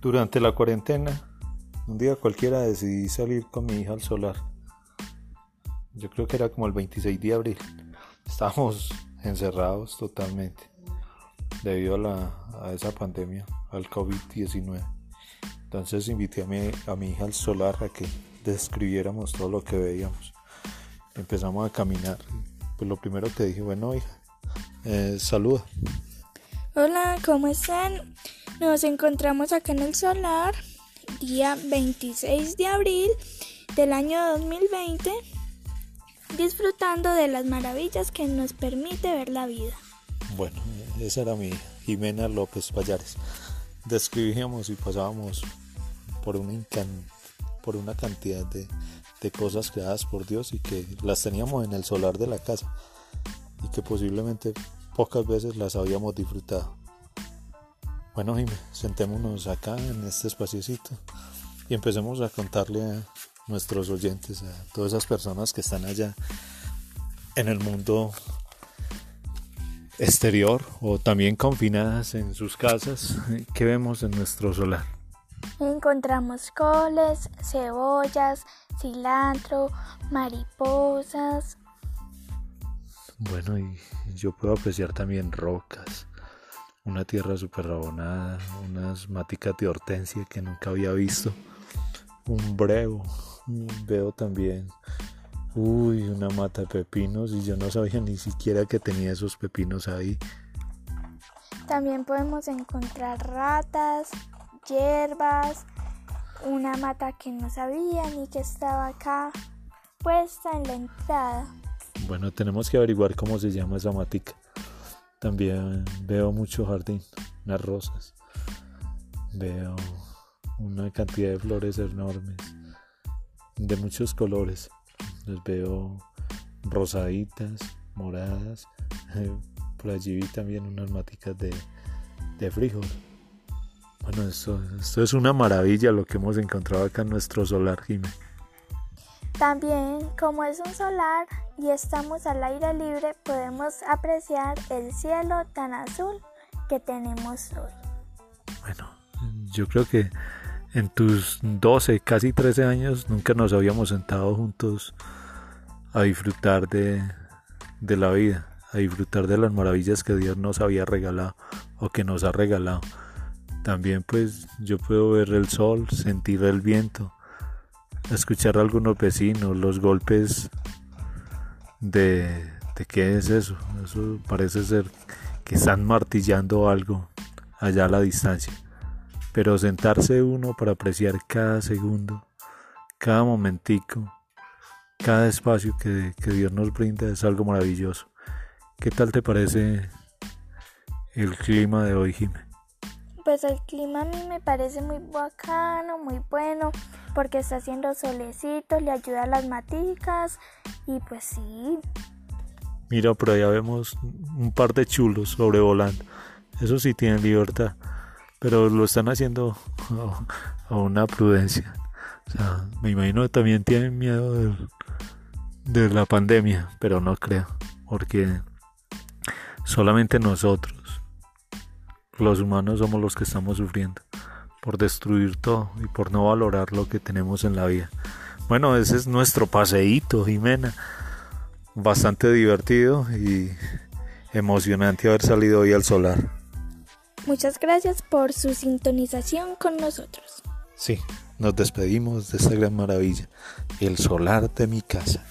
Durante la cuarentena, un día cualquiera decidí salir con mi hija al solar. Yo creo que era como el 26 de abril. Estábamos encerrados totalmente debido a, la, a esa pandemia, al COVID-19. Entonces invité a mi, a mi hija al solar a que describiéramos todo lo que veíamos. Empezamos a caminar. Pues lo primero que dije, bueno hija, eh, saluda. Hola, ¿cómo están? Nos encontramos acá en el solar, día 26 de abril del año 2020, disfrutando de las maravillas que nos permite ver la vida. Bueno, esa era mi Jimena López Payares. Describíamos y pasábamos por una, cantidad de cosas creadas por Dios y que las teníamos en el solar de la casa y que posiblemente pocas veces las habíamos disfrutado. Bueno, Jimé, sentémonos acá en este espaciocito y empecemos a contarle a nuestros oyentes, a todas esas personas que están allá en el mundo exterior o también confinadas en sus casas, ¿qué vemos en nuestro solar? Encontramos coles, cebollas, cilantro, mariposas. Bueno, y yo puedo apreciar también rocas, una tierra súper abonada, unas maticas de hortensia que nunca había visto, un brevo, veo también, uy, una mata de pepinos y yo no sabía ni siquiera que tenía esos pepinos ahí. También podemos encontrar ratas, hierbas, una mata que no sabía ni que estaba acá puesta en la entrada. Bueno, tenemos que averiguar cómo se llama esa matica. También veo mucho jardín, unas rosas. Veo una cantidad de flores enormes, de muchos colores. Los veo rosaditas, moradas. Por allí vi también unas maticas de, de frijol. Bueno, esto, esto es una maravilla lo que hemos encontrado acá en nuestro solar, Jiménez. También, como es un solar y estamos al aire libre, podemos apreciar el cielo tan azul que tenemos hoy. Bueno, yo creo que en tus 12, casi 13 años nunca nos habíamos sentado juntos a disfrutar de, de la vida, a disfrutar de las maravillas que Dios nos había regalado o que nos ha regalado. También pues yo puedo ver el sol, sentir el viento, escuchar a algunos vecinos, los golpes de, qué es eso. Eso parece ser que están martillando algo allá a la distancia. Pero sentarse uno para apreciar cada segundo, cada momentico, cada espacio que, que Dios nos brinda es algo maravilloso. ¿Qué tal te parece el clima de hoy, Jiménez? Pues el clima a mí me parece muy bacano, muy bueno, porque está haciendo solecito, le ayuda a las maticas y pues sí. Mira, por allá vemos un par de chulos sobrevolando. Eso sí tienen libertad, pero lo están haciendo a, una prudencia. O sea, me imagino que también tienen miedo de, de la pandemia, pero no creo, porque solamente nosotros los humanos somos los que estamos sufriendo por destruir todo y por no valorar lo que tenemos en la vida. Bueno, ese es nuestro paseíto, Jimena. Bastante divertido y emocionante haber salido hoy al solar. Muchas gracias por su sintonización con nosotros. Sí, nos despedimos de esta gran maravilla, el solar de mi casa.